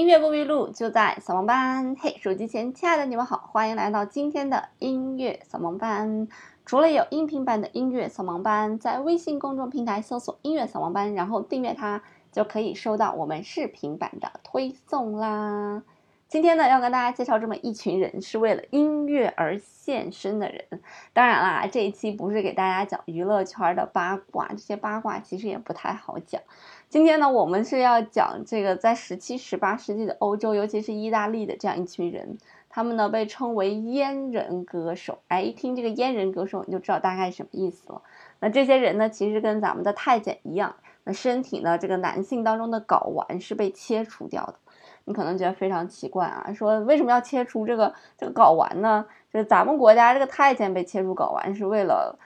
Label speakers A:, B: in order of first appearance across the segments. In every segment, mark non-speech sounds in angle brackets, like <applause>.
A: 音乐不迷路，就在扫盲班。嘿，手机前亲爱的你们好，欢迎来到今天的音乐扫盲班。除了有音频版的音乐扫盲班，在微信公众平台搜索“音乐扫盲班”，然后订阅它，就可以收到我们视频版的推送啦。今天呢，要跟大家介绍这么一群人，是为了音乐而献身的人。当然啦，这一期不是给大家讲娱乐圈的八卦，这些八卦其实也不太好讲。今天呢，我们是要讲这个在十七、十八世纪的欧洲，尤其是意大利的这样一群人，他们呢被称为阉人歌手。哎，一听这个阉人歌手，你就知道大概什么意思了。那这些人呢，其实跟咱们的太监一样，那身体呢，这个男性当中的睾丸是被切除掉的。你可能觉得非常奇怪啊，说为什么要切除这个这个睾丸呢？就是咱们国家这个太监被切除睾丸是为了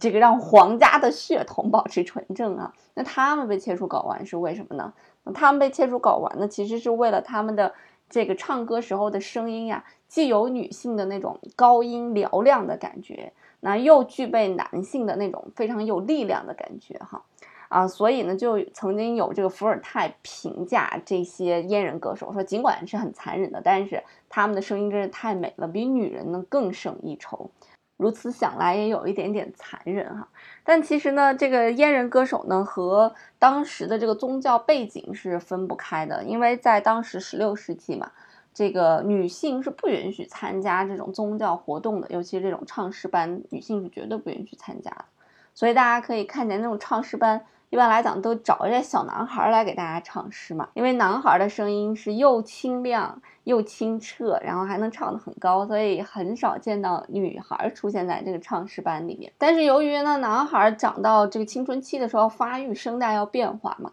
A: 这个让皇家的血统保持纯正啊。那他们被切除睾丸是为什么呢？他们被切除睾丸呢，其实是为了他们的这个唱歌时候的声音呀，既有女性的那种高音嘹亮的感觉，那又具备男性的那种非常有力量的感觉哈。啊，所以呢，就曾经有这个伏尔泰评价这些阉人歌手说，尽管是很残忍的，但是他们的声音真是太美了，比女人呢更胜一筹。如此想来，也有一点点残忍哈。但其实呢，这个阉人歌手呢和当时的这个宗教背景是分不开的，因为在当时十六世纪嘛，这个女性是不允许参加这种宗教活动的，尤其是这种唱诗班，女性是绝对不允许参加的。所以大家可以看见那种唱诗班。一般来讲，都找一些小男孩来给大家唱诗嘛，因为男孩的声音是又清亮又清澈，然后还能唱得很高，所以很少见到女孩出现在这个唱诗班里面。但是由于呢，男孩长到这个青春期的时候发育，声带要变化嘛，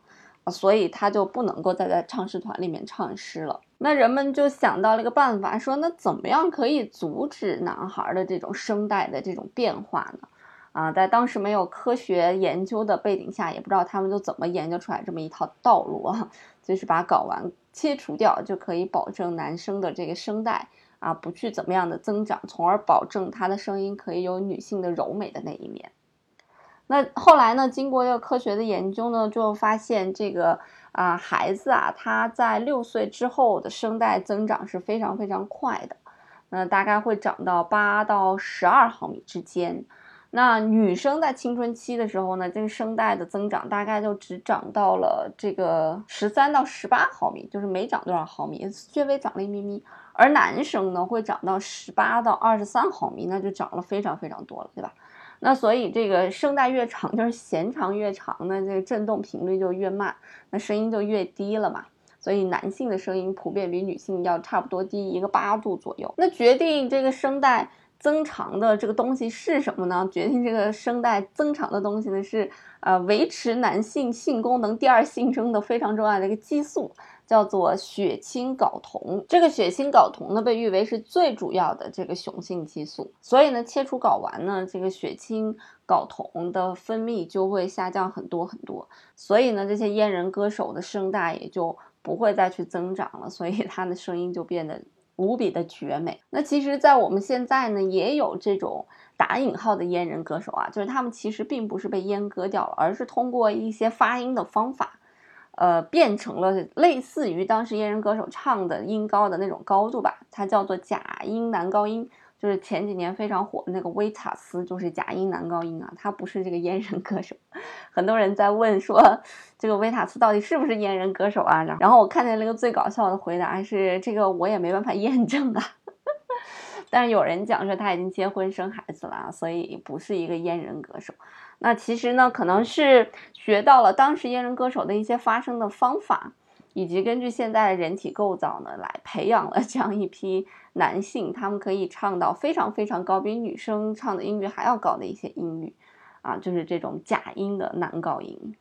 A: 所以他就不能够再在唱诗团里面唱诗了。那人们就想到了一个办法，说那怎么样可以阻止男孩的这种声带的这种变化呢？啊，在当时没有科学研究的背景下，也不知道他们都怎么研究出来这么一套道路啊，就是把睾丸切除掉，就可以保证男生的这个声带啊不去怎么样的增长，从而保证他的声音可以有女性的柔美的那一面。那后来呢，经过这个科学的研究呢，就发现这个啊孩子啊他在六岁之后的声带增长是非常非常快的，那大概会长到八到十二毫米之间。那女生在青春期的时候呢，这个声带的增长大概就只长到了这个十三到十八毫米，就是没长多少毫米，略微长了一咪咪。而男生呢，会长到十八到二十三毫米，那就长了非常非常多了，对吧？那所以这个声带越长，就是弦长越长，那这个振动频率就越慢，那声音就越低了嘛。所以男性的声音普遍比女性要差不多低一个八度左右。那决定这个声带。增长的这个东西是什么呢？决定这个声带增长的东西呢是呃维持男性性功能、第二性征的非常重要的一个激素，叫做血清睾酮。这个血清睾酮呢被誉为是最主要的这个雄性激素，所以呢切除睾丸呢，这个血清睾酮的分泌就会下降很多很多，所以呢这些阉人歌手的声带也就不会再去增长了，所以他的声音就变得。无比的绝美。那其实，在我们现在呢，也有这种打引号的阉人歌手啊，就是他们其实并不是被阉割掉了，而是通过一些发音的方法，呃，变成了类似于当时阉人歌手唱的音高的那种高度吧。它叫做假音男高音。就是前几年非常火的那个维塔斯，就是假音男高音啊，他不是这个阉人歌手。<laughs> 很多人在问说，这个维塔斯到底是不是阉人歌手啊？然后我看见那个最搞笑的回答是，这个我也没办法验证啊。<laughs> 但是有人讲说他已经结婚生孩子了，所以不是一个阉人歌手。那其实呢，可能是学到了当时阉人歌手的一些发声的方法。以及根据现在人体构造呢，来培养了 <laughs> 这样一批男性，他们可以唱到非常非常高，比女生唱的音域还要高的一些音域，啊，就是这种假音的男高音。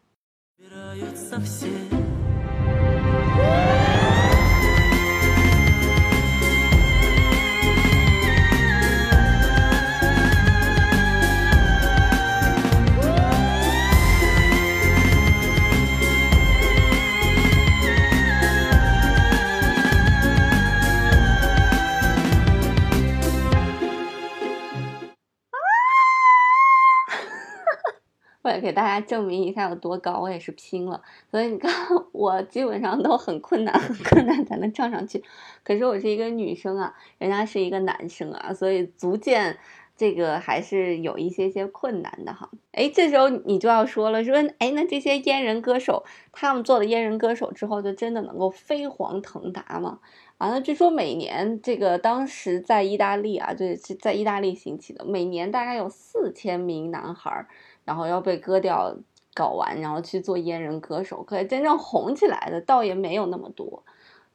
A: 给大家证明一下有多高，我也是拼了。所以你看，<laughs> 我基本上都很困难，很困难才能唱上去。可是我是一个女生啊，人家是一个男生啊，所以足见这个还是有一些些困难的哈。哎，这时候你就要说了，说哎，那这些阉人歌手，他们做了阉人歌手之后，就真的能够飞黄腾达吗？啊，那据说每年这个当时在意大利啊，就是在意大利兴起的，每年大概有四千名男孩，然后要被割掉搞完，然后去做阉人歌手。可真正红起来的倒也没有那么多，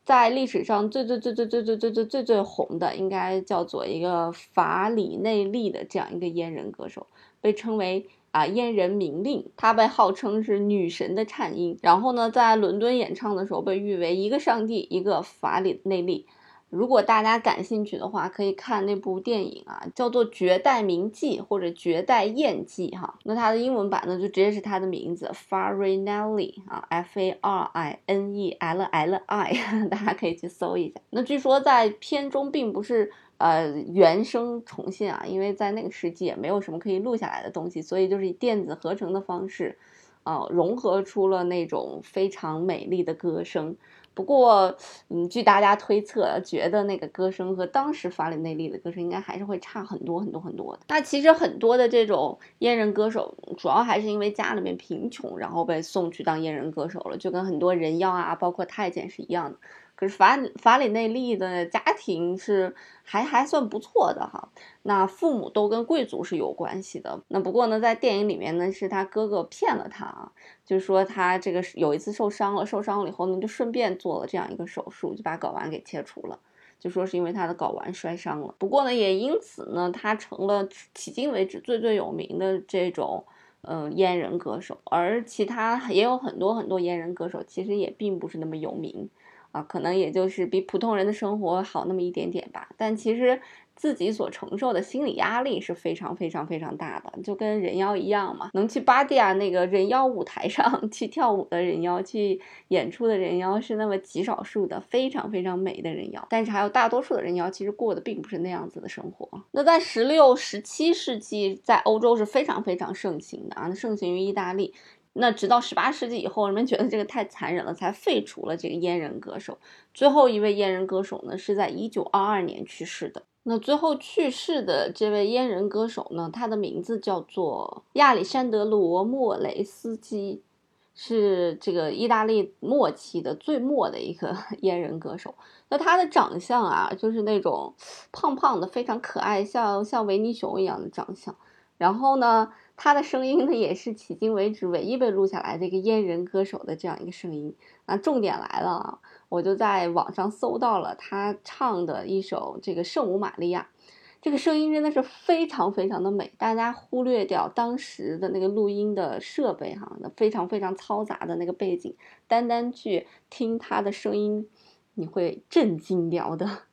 A: 在历史上最最最最最最最最最最红的，应该叫做一个法里内利的这样一个阉人歌手，被称为。啊，阉人明令，他被号称是女神的颤音。然后呢，在伦敦演唱的时候，被誉为一个上帝，一个法里内利。如果大家感兴趣的话，可以看那部电影啊，叫做《绝代名记》或者《绝代艳记》哈。那它的英文版呢，就直接是它的名字，Farinelli 啊，F A R I N E L L I，<laughs> 大家可以去搜一下。那据说在片中并不是。呃，原声重现啊，因为在那个世纪也没有什么可以录下来的东西，所以就是以电子合成的方式，呃，融合出了那种非常美丽的歌声。不过，嗯，据大家推测，觉得那个歌声和当时法里内利的歌声应该还是会差很多很多很多的。那其实很多的这种阉人歌手，主要还是因为家里面贫穷，然后被送去当阉人歌手了，就跟很多人妖啊，包括太监是一样的。可是法法里内利的家庭是还还算不错的哈，那父母都跟贵族是有关系的。那不过呢，在电影里面呢，是他哥哥骗了他啊，就说他这个有一次受伤了，受伤了以后呢，就顺便做了这样一个手术，就把睾丸给切除了，就说是因为他的睾丸摔伤了。不过呢，也因此呢，他成了迄今为止最最有名的这种嗯阉人歌手，而其他也有很多很多阉人歌手，其实也并不是那么有名。啊，可能也就是比普通人的生活好那么一点点吧，但其实自己所承受的心理压力是非常非常非常大的，就跟人妖一样嘛。能去巴蒂亚那个人妖舞台上 <laughs> 去跳舞的人妖，去演出的人妖是那么极少数的，非常非常美的人妖，但是还有大多数的人妖其实过的并不是那样子的生活。那在十六、十七世纪，在欧洲是非常非常盛行的啊，盛行于意大利。那直到十八世纪以后，人们觉得这个太残忍了，才废除了这个阉人歌手。最后一位阉人歌手呢，是在一九二二年去世的。那最后去世的这位阉人歌手呢，他的名字叫做亚历山德罗·莫雷斯基，是这个意大利末期的最末的一个 <laughs> 阉人歌手。那他的长相啊，就是那种 <sniffs> 胖胖的，非常可爱，像像维尼熊一样的长相。然后呢？他的声音呢，也是迄今为止唯一被录下来的一个阉人歌手的这样一个声音。那重点来了啊，我就在网上搜到了他唱的一首这个《圣母玛利亚》，这个声音真的是非常非常的美。大家忽略掉当时的那个录音的设备哈，那非常非常嘈杂的那个背景，单单去听他的声音，你会震惊掉的。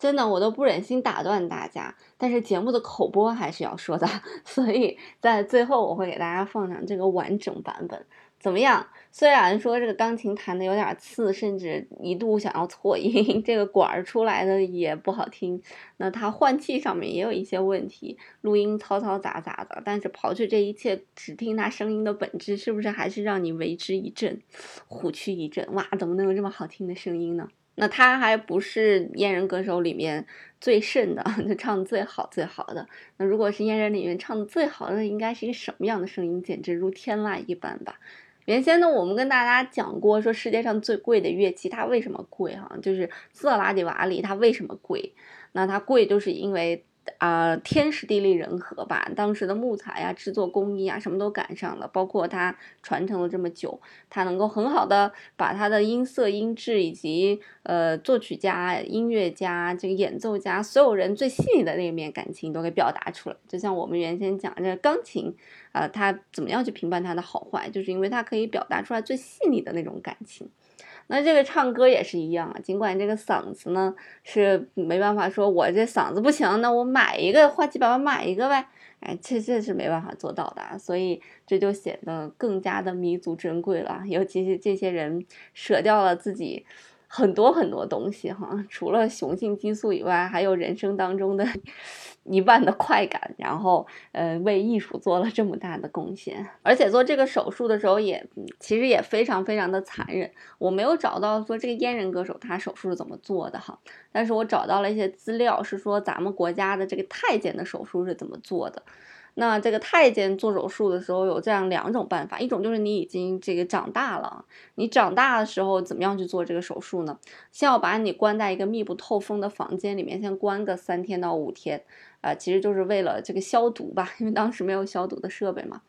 A: 真的，我都不忍心打断大家，但是节目的口播还是要说的，<laughs> 所以在最后我会给大家放上这个完整版本。怎么样？虽然说这个钢琴弹的有点次，甚至一度想要错音，<laughs> 这个管儿出来的也不好听，那它换气上面也有一些问题，录音嘈嘈杂杂的。但是刨去这一切，只听它声音的本质，是不是还是让你为之一振，<laughs> 虎躯一震？哇，怎么能有这么好听的声音呢？那他还不是阉人歌手里面最甚的，<laughs> 就唱最好最好的。那如果是阉人里面唱的最好的，应该是一个什么样的声音？简直如天籁一般吧。原先呢，我们跟大家讲过，说世界上最贵的乐器它为什么贵？哈，就是色拉蒂瓦里，它为什么贵？那它贵就是因为。啊，天时地利人和吧，当时的木材呀、制作工艺啊，什么都赶上了，包括它传承了这么久，它能够很好的把它的音色、音质以及呃作曲家、音乐家、这个演奏家所有人最细腻的那一面感情都给表达出来。就像我们原先讲这钢琴啊，它怎么样去评判它的好坏，就是因为它可以表达出来最细腻的那种感情。那这个唱歌也是一样啊，尽管这个嗓子呢是没办法说，我这嗓子不行，那我买一个花几百万买一个呗，哎，这这是没办法做到的，所以这就显得更加的弥足珍贵了。尤其是这些人舍掉了自己很多很多东西哈，除了雄性激素以外，还有人生当中的。<laughs> 一万的快感，然后呃为艺术做了这么大的贡献，而且做这个手术的时候也其实也非常非常的残忍。我没有找到说这个阉人歌手他手术是怎么做的哈，但是我找到了一些资料，是说咱们国家的这个太监的手术是怎么做的。那这个太监做手术的时候有这样两种办法，一种就是你已经这个长大了，你长大的时候怎么样去做这个手术呢？先要把你关在一个密不透风的房间里面，先关个三天到五天，啊，其实就是为了这个消毒吧，因为当时没有消毒的设备嘛。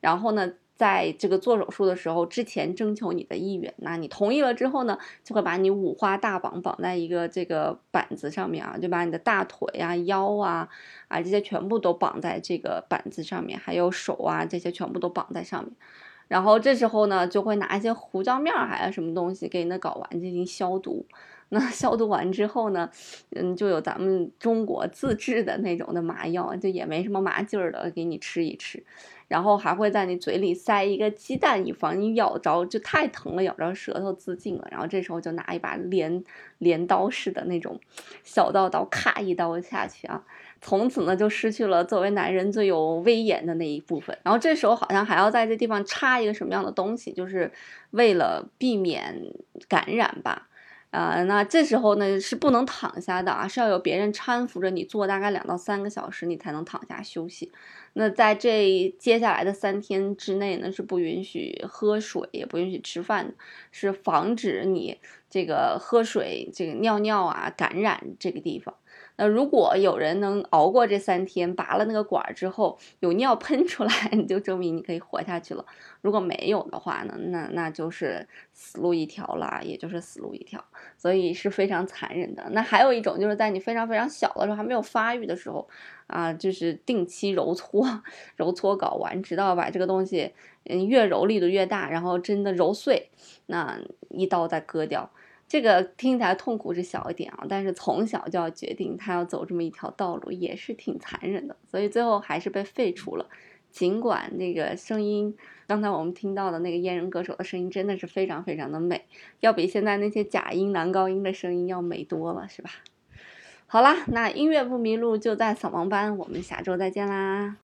A: 然后呢？在这个做手术的时候，之前征求你的意愿，那你同意了之后呢，就会把你五花大绑绑在一个这个板子上面啊，就把你的大腿啊、腰啊啊这些全部都绑在这个板子上面，还有手啊这些全部都绑在上面。然后这时候呢，就会拿一些胡椒面儿还是什么东西给你的睾丸进行消毒。那消毒完之后呢，嗯，就有咱们中国自制的那种的麻药，就也没什么麻劲儿的，给你吃一吃。然后还会在你嘴里塞一个鸡蛋，以防你咬着就太疼了，咬着舌头自尽了。然后这时候就拿一把镰镰刀似的那种小刀刀，咔一刀下去啊，从此呢就失去了作为男人最有威严的那一部分。然后这时候好像还要在这地方插一个什么样的东西，就是为了避免感染吧。啊，那这时候呢是不能躺下的啊，是要有别人搀扶着你坐大概两到三个小时，你才能躺下休息。那在这接下来的三天之内呢，是不允许喝水，也不允许吃饭，是防止你这个喝水、这个尿尿啊感染这个地方。那如果有人能熬过这三天，拔了那个管儿之后有尿喷出来，<laughs> 你就证明你可以活下去了。如果没有的话呢，那那就是死路一条了，也就是死路一条。所以是非常残忍的。那还有一种就是在你非常非常小的时候，还没有发育的时候啊，就是定期揉搓 <laughs> 揉搓睾丸，直到把这个东西嗯越揉力度越大，然后真的揉碎，那一刀再割掉。这个听起来痛苦是小一点啊，但是从小就要决定他要走这么一条道路，也是挺残忍的，所以最后还是被废除了。尽管那个声音，刚才我们听到的那个阉人歌手的声音真的是非常非常的美，要比现在那些假音男高音的声音要美多了，是吧？好啦，那音乐不迷路就在扫盲班，我们下周再见啦。